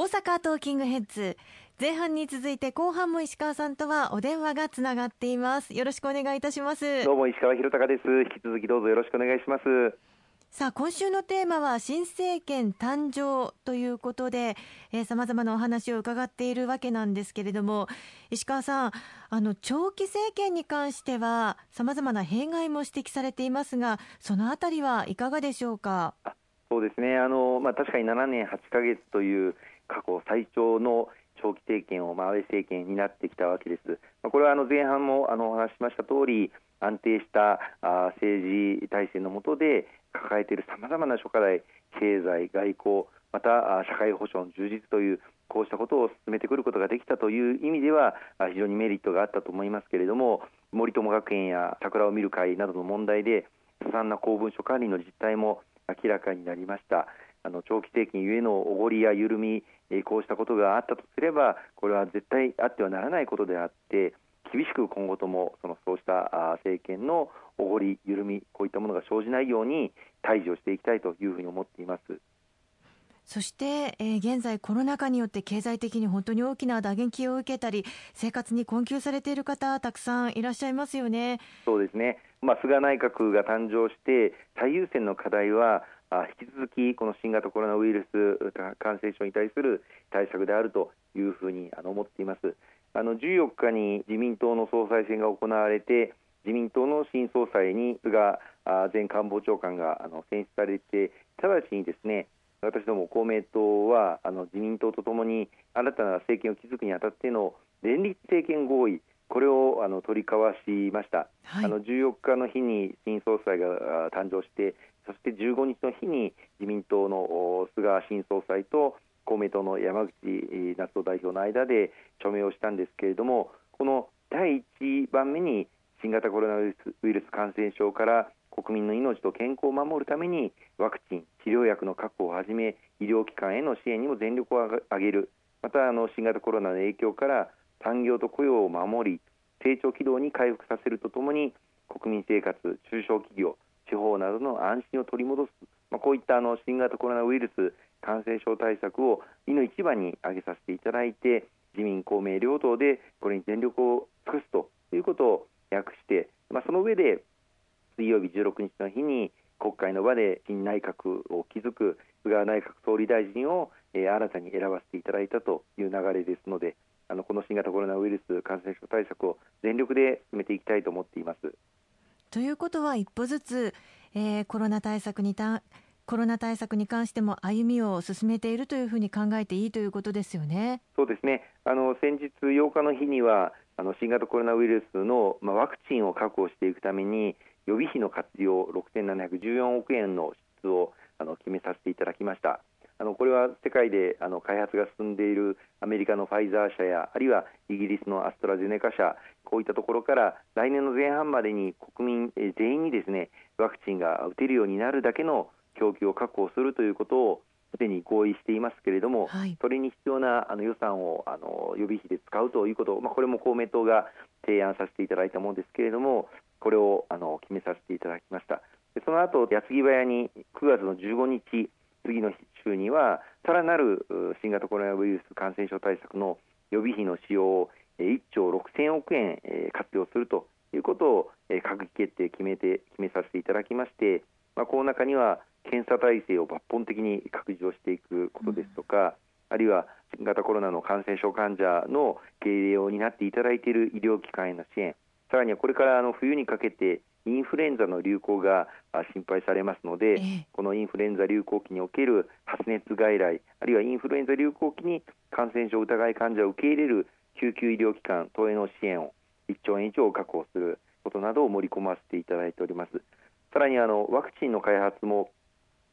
大阪トーキングヘッズ。前半に続いて後半も石川さんとはお電話がつながっています。よろしくお願いいたします。どうも石川博隆です。引き続きどうぞよろしくお願いします。さあ今週のテーマは新政権誕生ということでさまざまなお話を伺っているわけなんですけれども石川さんあの長期政権に関してはさまざまな弊害も指摘されていますがそのあたりはいかがでしょうか？そうですね。あの、まあ、確かに7年8か月という過去最長の長期政権を、まあ、安倍政権になってきたわけです。まあ、これはあの前半もあのお話ししました通り安定したあ政治体制の下で抱えているさまざまな諸課題経済、外交また社会保障の充実というこうしたことを進めてくることができたという意味では非常にメリットがあったと思いますけれども森友学園や桜を見る会などの問題でずさんな公文書管理の実態も明らかになりましたあの長期政権ゆえのおごりや緩みこうしたことがあったとすればこれは絶対あってはならないことであって厳しく今後ともそのそうした政権のおごり、緩みこういったものが生じないように対峙をしていきたいというふうに思っています。そして、えー、現在コロナ禍によって経済的に本当に大きな打撃を受けたり生活に困窮されている方たくさんいらっしゃいますよね。そうですね。まあ菅内閣が誕生して最優先の課題は引き続きこの新型コロナウイルス感染症に対する対策であるというふうに思っています。あの14日に自民党の総裁選が行われて自民党の新総裁に菅前官房長官があの選出されて直ちにですね私ども公明党はあの自民党とともに新たな政権を築くにあたっての連立政権合意これをあの取り交わしました、はい、あの14日の日に新総裁が誕生してそして15日の日に自民党の菅新総裁と公明党の山口夏夫代表の間で署名をしたんですけれどもこの第1番目に新型コロナウイルス感染症から国民の命と健康を守るためにワクチン、治療薬の確保をはじめ医療機関への支援にも全力を挙げる。またあの新型コロナの影響から産業と雇用を守り成長軌道に回復させるとともに国民生活、中小企業、地方などの安心を取り戻す、まあ、こういったあの新型コロナウイルス感染症対策をいの一番に挙げさせていただいて自民公明両党でこれに全力を尽くすということを訳して、まあ、その上で水曜日16日の日に国会の場で新内閣を築く菅内閣総理大臣を、え、新たに選ばせていただいたという流れですのであのこの新型コロナウイルス感染症対策を全力で進めていきたいと思っています。ということは一歩ずつ、えー、コロナ対策にたコロナ対策に関しても歩みを進めているというふうに考えていいということですよね。そうですね。あの先日8日の日にはあの新型コロナウイルスの、まあ、ワクチンを確保していくために予備費の活用6714億円の支出をあの決めさせていただきました。あのこれは世界であの開発が進んでいるアメリカのファイザー社やあるいはイギリスのアストラゼネカ社こういったところから来年の前半までに国民全員にですねワクチンが打てるようになるだけの供給を確保するということをすでに合意していますけれども、はい、それに必要なあの予算をあの予備費で使うということまあ、これも公明党が提案させていただいたものですけれどもこれをあの決めさせていただきました。でその後矢継ぎ早に9月の15日次の週にはさらなる新型コロナウイルス感染症対策の予備費の使用を1兆6000億円活用するということを閣議決定決めて決めさせていただきまして、まあ、この中には検査体制を抜本的に拡充をしていくことですとか、あるいは新型コロナの感染症患者の経営を担っていただいている医療機関への支援、さらにはこれからあの冬にかけてインフルエンザの流行が心配されますので、このインフルエンザ流行期における発熱外来、あるいはインフルエンザ流行期に感染症疑い患者を受け入れる救急医療機関等への支援を1兆円以上確保することなどを盛り込ませていただいております。さらにあのワクチンの開発も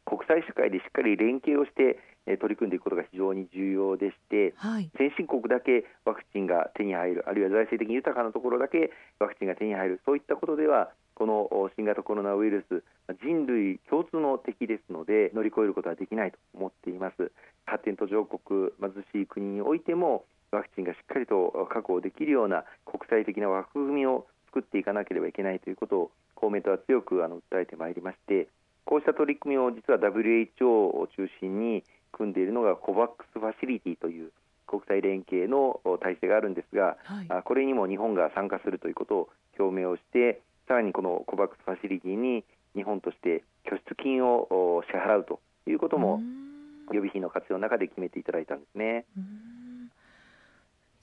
国際社会でしっかり連携をして取り組んでいくことが非常に重要でして、はい、先進国だけワクチンが手に入るあるいは財政的に豊かなところだけワクチンが手に入るそういったことではこの新型コロナウイルス人類共通の敵ですので乗り越えることはできないと思っています発展途上国貧しい国においてもワクチンがしっかりと確保できるような国際的な枠組みを作っていかなければいけないということを公明党は強くあの訴えてまいりましてこうした取り組みを実は WHO を中心に組んでいるのが COVAX ファシリティという国際連携の体制があるんですが、はい、これにも日本が参加するということを表明をしてさらにこの COVAX ファシリティに日本として拠出金を支払うということも予備費の活用の中で決めていただいたんですね。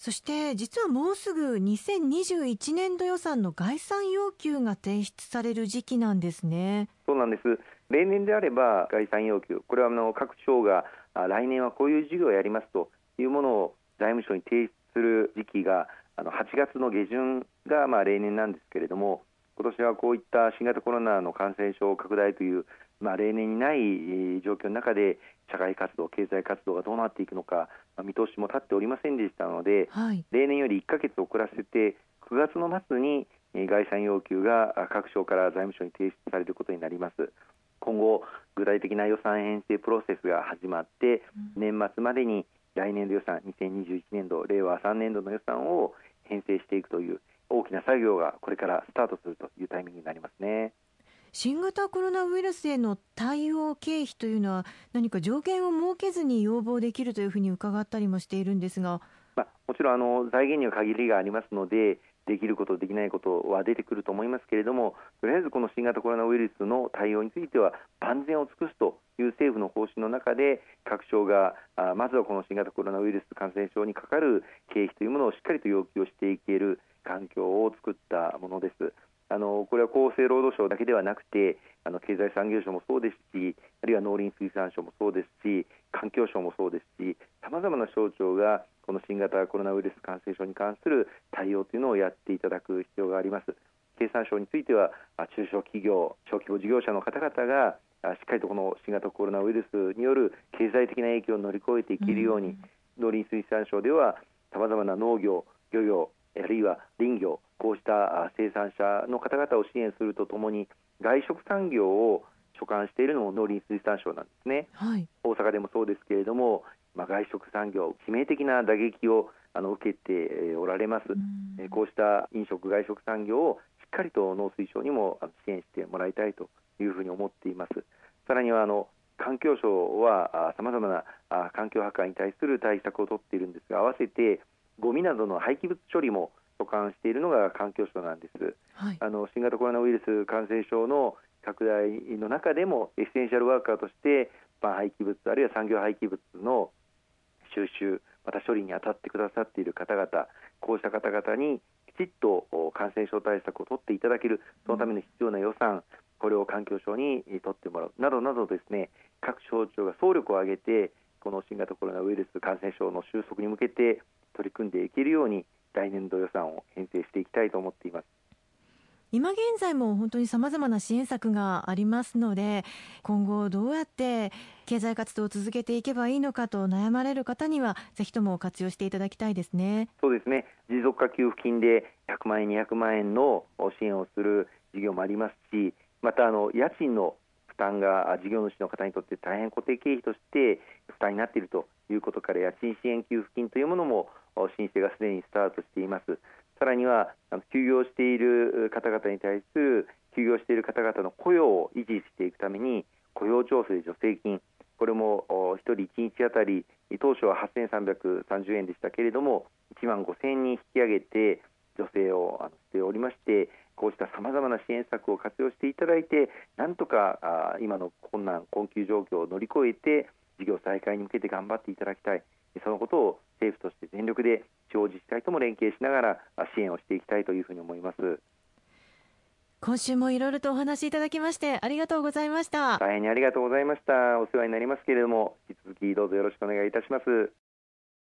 そして実はもうすぐ2021年度予算の概算要求が提出される時期なんですね。そうなんです。例年であれば概算要求、これはあの各省が来年はこういう事業をやりますというものを財務省に提出する時期があの8月の下旬がまあ例年なんですけれども、今年はこういった新型コロナの感染症拡大というまあ、例年にない状況の中で社会活動、経済活動がどうなっていくのか、まあ、見通しも立っておりませんでしたので、はい、例年より1か月遅らせて9月の末に概算要求が各省から財務省に提出されることになります。今後、具体的な予算編成プロセスが始まって、年末までに来年度予算、2021年度、令和3年度の予算を編成していくという大きな作業がこれからスタートするというタイミングになりますね。新型コロナウイルスへの対応経費というのは何か条件を設けずに要望できるというふうに伺ったりもしているんですが、まあ、もちろんあの財源には限りがありますのでできること、できないことは出てくると思いますけれどもとりあえずこの新型コロナウイルスの対応については万全を尽くすという政府の方針の中で各省があまずはこの新型コロナウイルス感染症にかかる経費というものをしっかりと要求をしていける環境を作ったものです。あのこれは厚生労働省だけではなくてあの経済産業省もそうですしあるいは農林水産省もそうですし環境省もそうですしさまざまな省庁がこの新型コロナウイルス感染症に関する対応というのをやっていただく必要があります。経産省については中小企業、小規模事業者の方々がしっかりとこの新型コロナウイルスによる経済的な影響を乗り越えていけるように、うん、農林水産省ではさまざまな農業、漁業あるいは林業こうした生産者の方々を支援するとともに外食産業を所管しているのも農林水産省なんですね、はい、大阪でもそうですけれども、まあ、外食産業致命的な打撃をあの受けておられます、えこうした飲食外食産業をしっかりと農水省にも支援してもらいたいというふうに思っています。さらにはあの環境省はさまざまな環境破壊に対する対策を取っているんですが合わせてゴミなどの廃棄物処理も所管しているのが環境省なんです、はい、あの新型コロナウイルス感染症の拡大の中でもエッセンシャルワーカーとして、まあ、廃棄物あるいは産業廃棄物の収集また処理に当たってくださっている方々こうした方々にきちっと感染症対策を取っていただけるそのための必要な予算、これを環境省に取ってもらうなどなどですね各省庁が総力を挙げてこの新型コロナウイルス感染症の収束に向けて取り組んでいけるように来年度予算を編成していきたいと思っています。今現在も本当にさまざまな支援策がありますので今後どうやって経済活動を続けていけばいいのかと悩まれる方にはぜひとも活用していただきたいですねそうですね持続化給付金で100万円200万円の支援をする事業もありますしまたあの家賃の負担が事業主の方にとって大変固定経費として負担になっているということから家賃支援給付金というものも申請がすでにスタートしています。さらには休業している方々に対する休業している方々の雇用を維持していくために雇用調整助成金。これも1人1日あたり当初は8330円でしたけれども1万5000円に引き上げて助成をしておりましてこうしたさまざまな支援策を活用していただいてなんとか今の困難困窮状況を乗り越えて事業再開に向けて頑張っていただきたい。そのことを政府として全力で地方自治体とも連携しながら支援をしていきたいというふうに思います。今週もいろいろとお話しいただきましてありがとうございました。大変にありがとうございました。お世話になりますけれども引き続きどうぞよろしくお願いいたします